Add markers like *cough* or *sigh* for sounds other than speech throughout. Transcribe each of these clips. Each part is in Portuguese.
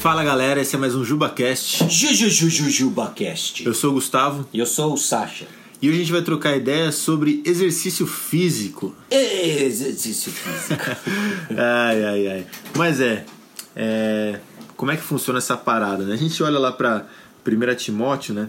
Fala galera, esse é mais um JubaCast. JujujujujubaCast. Eu sou o Gustavo E eu sou o Sasha. e hoje a gente vai trocar ideias sobre exercício físico. Exercício físico. *laughs* ai, ai, ai. Mas é, é, como é que funciona essa parada, né? A gente olha lá pra 1 Timóteo, né?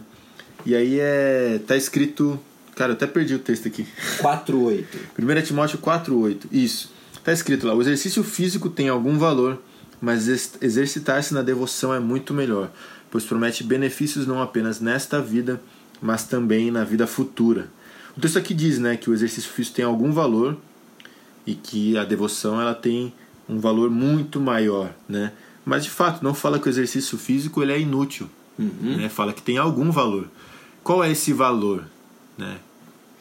E aí é, tá escrito... Cara, eu até perdi o texto aqui. 4-8. 1 Timóteo 4,8. Isso. Tá escrito lá: o exercício físico tem algum valor, mas ex- exercitar-se na devoção é muito melhor, pois promete benefícios não apenas nesta vida, mas também na vida futura. O texto aqui diz né, que o exercício físico tem algum valor e que a devoção ela tem um valor muito maior. Né? Mas de fato, não fala que o exercício físico ele é inútil. Né? Fala que tem algum valor. Qual é esse valor? Né?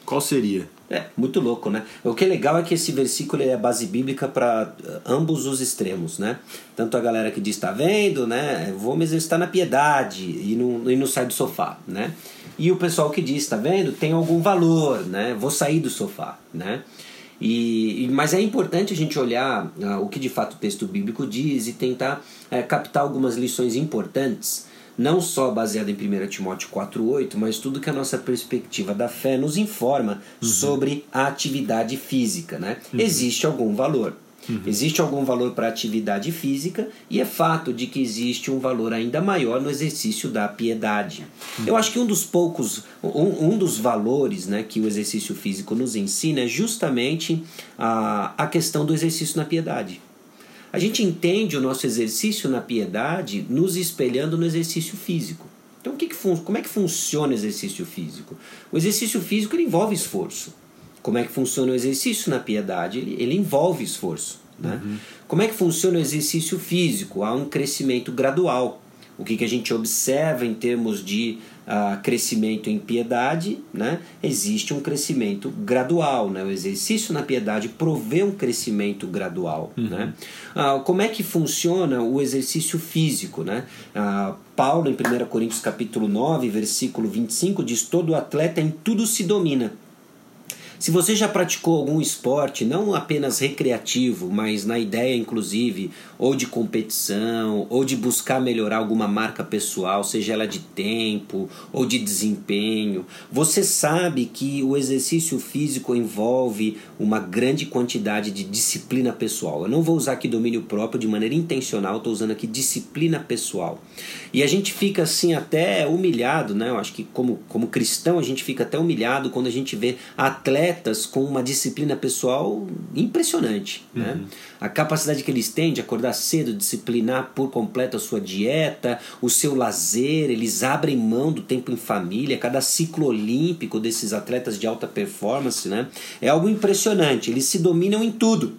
Qual seria? É, muito louco, né? O que é legal é que esse versículo é base bíblica para ambos os extremos, né? Tanto a galera que diz, tá vendo, né? Vou me exercitar na piedade e não, e não sai do sofá, né? E o pessoal que diz, tá vendo? Tem algum valor, né? Vou sair do sofá, né? E, e- mas é importante a gente olhar ah, o que de fato o texto bíblico diz e tentar eh, captar algumas lições importantes, não só baseado em 1 Timóteo 4,8, mas tudo que a nossa perspectiva da fé nos informa sobre a atividade física. Né? Existe algum valor. Existe algum valor para a atividade física e é fato de que existe um valor ainda maior no exercício da piedade. Eu acho que um dos poucos, um, um dos valores né, que o exercício físico nos ensina é justamente a, a questão do exercício na piedade. A gente entende o nosso exercício na piedade nos espelhando no exercício físico. Então, o que que como é que funciona o exercício físico? O exercício físico ele envolve esforço. Como é que funciona o exercício na piedade? Ele, ele envolve esforço. Né? Como é que funciona o exercício físico? Há um crescimento gradual. O que, que a gente observa em termos de ah, crescimento em piedade, né? existe um crescimento gradual. Né? O exercício na piedade provê um crescimento gradual. Né? Ah, como é que funciona o exercício físico? Né? Ah, Paulo, em 1 Coríntios capítulo 9, versículo 25, diz: Todo atleta em tudo se domina. Se você já praticou algum esporte, não apenas recreativo, mas na ideia inclusive, ou de competição, ou de buscar melhorar alguma marca pessoal, seja ela de tempo ou de desempenho, você sabe que o exercício físico envolve uma grande quantidade de disciplina pessoal. Eu não vou usar aqui domínio próprio de maneira intencional, estou usando aqui disciplina pessoal. E a gente fica assim até humilhado, né? Eu acho que como, como cristão a gente fica até humilhado quando a gente vê atletas com uma disciplina pessoal impressionante, né? A capacidade que eles têm de acordar cedo, disciplinar por completo a sua dieta, o seu lazer, eles abrem mão do tempo em família, cada ciclo olímpico desses atletas de alta performance, né? É algo impressionante, eles se dominam em tudo.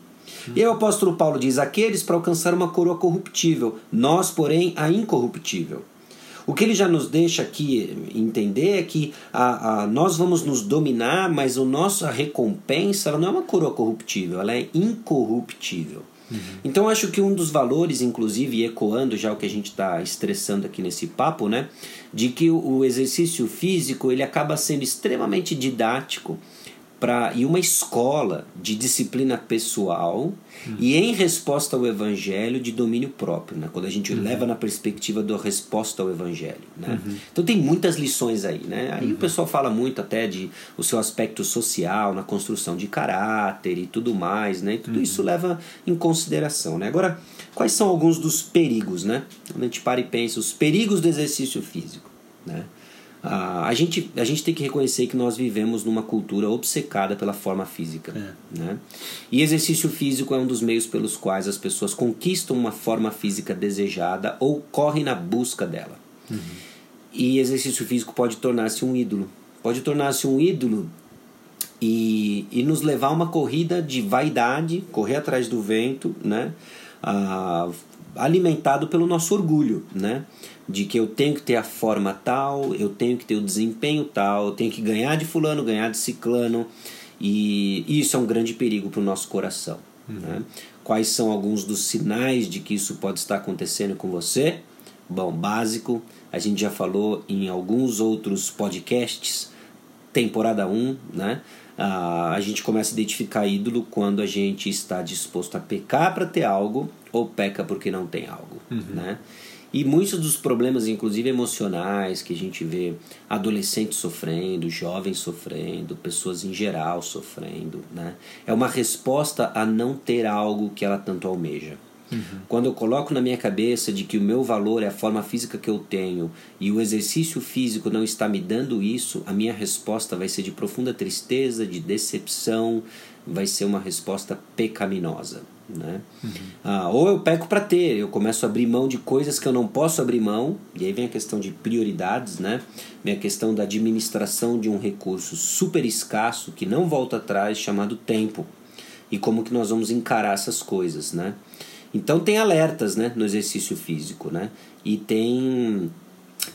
E aí o apóstolo Paulo diz: aqueles para alcançar uma coroa corruptível, nós, porém, a incorruptível. O que ele já nos deixa aqui entender é que a, a, nós vamos nos dominar, mas a nossa recompensa ela não é uma coroa corruptível, ela é incorruptível. Então acho que um dos valores, inclusive, ecoando já o que a gente está estressando aqui nesse papo, né, de que o, o exercício físico ele acaba sendo extremamente didático para e uma escola de disciplina pessoal e em resposta ao evangelho de domínio próprio, né? Quando a gente leva na perspectiva da resposta ao evangelho, né? Então tem muitas lições aí, né? Aí o pessoal fala muito até de o seu aspecto social na construção de caráter e tudo mais, né? E tudo isso leva em consideração, né? Agora, quais são alguns dos perigos, né? Quando a gente para e pensa os perigos do exercício físico, né? Ah, a, gente, a gente tem que reconhecer que nós vivemos numa cultura obcecada pela forma física. Né? E exercício físico é um dos meios pelos quais as pessoas conquistam uma forma física desejada ou correm na busca dela. E exercício físico pode tornar-se um ídolo. Pode tornar-se um ídolo e, e nos levar a uma corrida de vaidade, correr atrás do vento, né? Ah, alimentado pelo nosso orgulho, né? De que eu tenho que ter a forma tal, eu tenho que ter o desempenho tal, eu tenho que ganhar de fulano, ganhar de ciclano, e isso é um grande perigo para o nosso coração. Né? Quais são alguns dos sinais de que isso pode estar acontecendo com você? Bom, básico, a gente já falou em alguns outros podcasts, temporada 1, né? Ah, a gente começa a identificar ídolo quando a gente está disposto a pecar para ter algo ou peca porque não tem algo, né? E muitos dos problemas, inclusive emocionais, que a gente vê adolescentes sofrendo, jovens sofrendo, pessoas em geral sofrendo, né? é uma resposta a não ter algo que ela tanto almeja. Uhum. Quando eu coloco na minha cabeça de que o meu valor é a forma física que eu tenho e o exercício físico não está me dando isso, a minha resposta vai ser de profunda tristeza, de decepção, vai ser uma resposta pecaminosa. Né? Uhum. Ah, ou eu peco para ter, eu começo a abrir mão de coisas que eu não posso abrir mão, e aí vem a questão de prioridades, né? vem a questão da administração de um recurso super escasso que não volta atrás, chamado tempo, e como que nós vamos encarar essas coisas. Né? Então tem alertas né, no exercício físico, né? E tem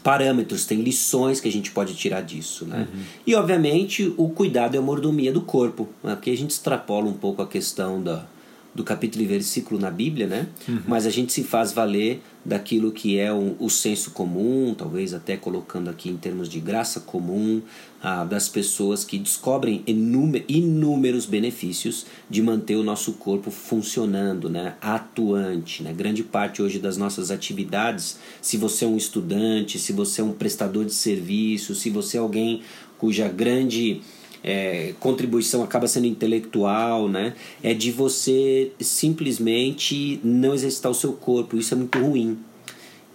parâmetros, tem lições que a gente pode tirar disso, né? Uhum. E obviamente o cuidado é a mordomia do corpo, né? porque a gente extrapola um pouco a questão da, do capítulo e versículo na Bíblia, né? Uhum. Mas a gente se faz valer daquilo que é um, o senso comum, talvez até colocando aqui em termos de graça comum, ah, das pessoas que descobrem inúmeros benefícios de manter o nosso corpo funcionando, né? atuante. Né? Grande parte hoje das nossas atividades, se você é um estudante, se você é um prestador de serviço, se você é alguém cuja grande é, contribuição acaba sendo intelectual, né? É de você simplesmente não exercitar o seu corpo. Isso é muito ruim.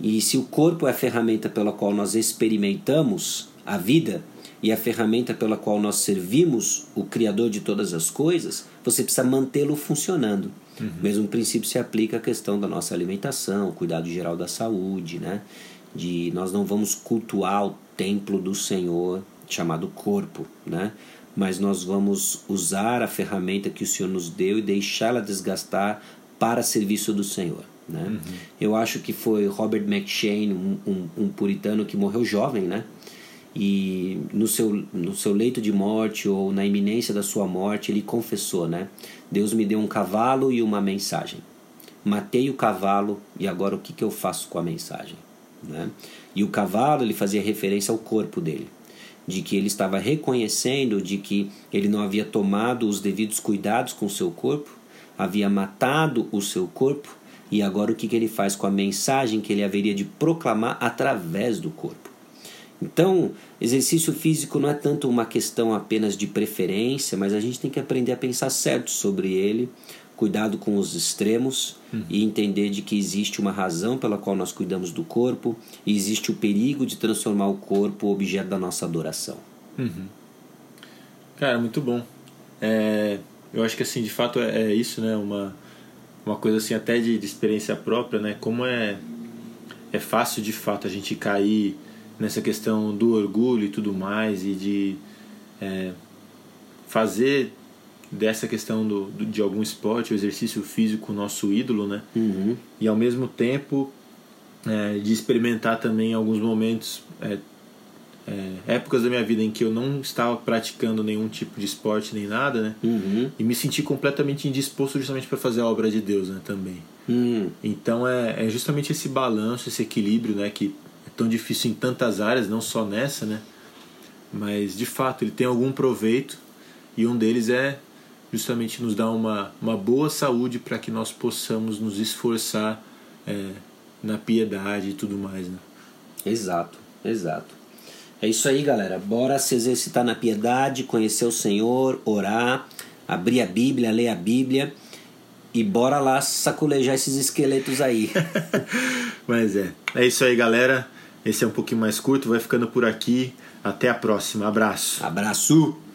E se o corpo é a ferramenta pela qual nós experimentamos a vida e a ferramenta pela qual nós servimos o Criador de todas as coisas, você precisa mantê-lo funcionando. Uhum. O mesmo princípio se aplica à questão da nossa alimentação, cuidado geral da saúde, né? De nós não vamos cultuar o templo do Senhor chamado corpo, né? Mas nós vamos usar a ferramenta que o Senhor nos deu e deixá-la desgastar para serviço do Senhor. Né? Uhum. Eu acho que foi Robert McShane, um, um, um, puritano que morreu jovem, né? E no seu, no seu leito de morte ou na iminência da sua morte, ele confessou, né? Deus me deu um cavalo e uma mensagem. Matei o cavalo e agora o que, que eu faço com a mensagem? Né? E o cavalo, ele fazia referência ao corpo dele de que ele estava reconhecendo de que ele não havia tomado os devidos cuidados com o seu corpo, havia matado o seu corpo, e agora o que, que ele faz com a mensagem que ele haveria de proclamar através do corpo. Então, exercício físico não é tanto uma questão apenas de preferência, mas a gente tem que aprender a pensar certo sobre ele, cuidado com os extremos uhum. e entender de que existe uma razão pela qual nós cuidamos do corpo e existe o perigo de transformar o corpo objeto da nossa adoração. Uhum. Cara, muito bom. É, eu acho que assim, de fato é, é, isso, né? Uma, uma coisa assim até de, de, experiência própria, né? Como é é fácil de fato a gente cair nessa questão do orgulho e tudo mais e de é, fazer dessa questão do, do, de algum esporte, o exercício físico, nosso ídolo, né? Uhum. E ao mesmo tempo é, de experimentar também alguns momentos, é, é, épocas da minha vida em que eu não estava praticando nenhum tipo de esporte nem nada, né? Uhum. E me senti completamente indisposto justamente para fazer a obra de Deus, né? Também. Uhum. Então é, é justamente esse balanço, esse equilíbrio, né? Que é tão difícil em tantas áreas, não só nessa, né? Mas de fato ele tem algum proveito e um deles é justamente nos dá uma, uma boa saúde para que nós possamos nos esforçar é, na piedade e tudo mais. Né? Exato, exato. É isso aí, galera. Bora se exercitar na piedade, conhecer o Senhor, orar, abrir a Bíblia, ler a Bíblia e bora lá saculejar esses esqueletos aí. *laughs* Mas é. É isso aí, galera. Esse é um pouquinho mais curto, vai ficando por aqui. Até a próxima. Abraço. Abraço.